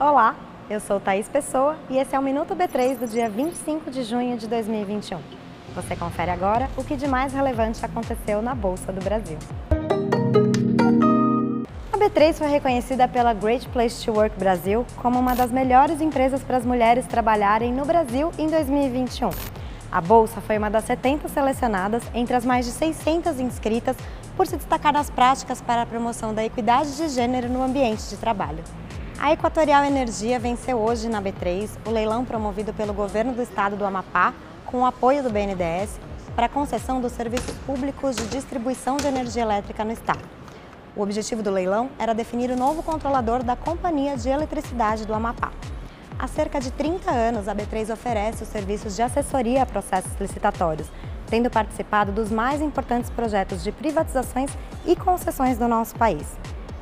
Olá, eu sou Thaís Pessoa e esse é o Minuto B3 do dia 25 de junho de 2021. Você confere agora o que de mais relevante aconteceu na Bolsa do Brasil. A B3 foi reconhecida pela Great Place to Work Brasil como uma das melhores empresas para as mulheres trabalharem no Brasil em 2021. A bolsa foi uma das 70 selecionadas entre as mais de 600 inscritas por se destacar nas práticas para a promoção da equidade de gênero no ambiente de trabalho. A Equatorial Energia venceu hoje na B3 o leilão promovido pelo governo do estado do Amapá, com o apoio do BNDES, para a concessão dos serviços públicos de distribuição de energia elétrica no estado. O objetivo do leilão era definir o novo controlador da Companhia de Eletricidade do Amapá. Há cerca de 30 anos, a B3 oferece os serviços de assessoria a processos licitatórios, tendo participado dos mais importantes projetos de privatizações e concessões do nosso país.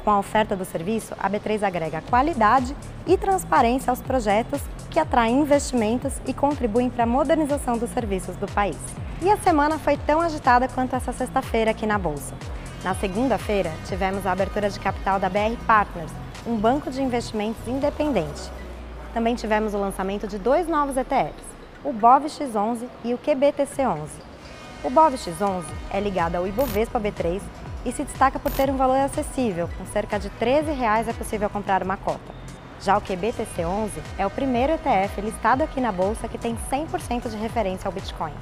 Com a oferta do serviço, a B3 agrega qualidade e transparência aos projetos que atraem investimentos e contribuem para a modernização dos serviços do país. E a semana foi tão agitada quanto essa sexta-feira aqui na Bolsa. Na segunda-feira, tivemos a abertura de capital da BR Partners, um banco de investimentos independente. Também tivemos o lançamento de dois novos ETFs, o BOVX11 e o QBTC11. O BOVX11 é ligado ao Ibovespa B3 e se destaca por ter um valor acessível, com cerca de 13 reais é possível comprar uma cota. Já o QBTC11 é o primeiro ETF listado aqui na bolsa que tem 100% de referência ao Bitcoin.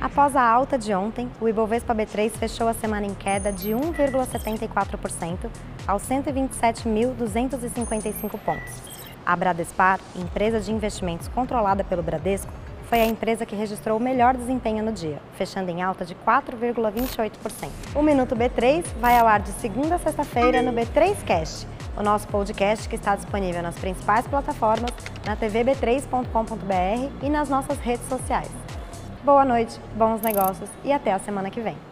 Após a alta de ontem, o Ibovespa B3 fechou a semana em queda de 1,74% aos 127.255 pontos. A Bradespar, empresa de investimentos controlada pelo Bradesco, foi a empresa que registrou o melhor desempenho no dia, fechando em alta de 4,28%. O Minuto B3 vai ao ar de segunda a sexta-feira no B3 Cast, o nosso podcast que está disponível nas principais plataformas, na tvb3.com.br e nas nossas redes sociais. Boa noite, bons negócios e até a semana que vem.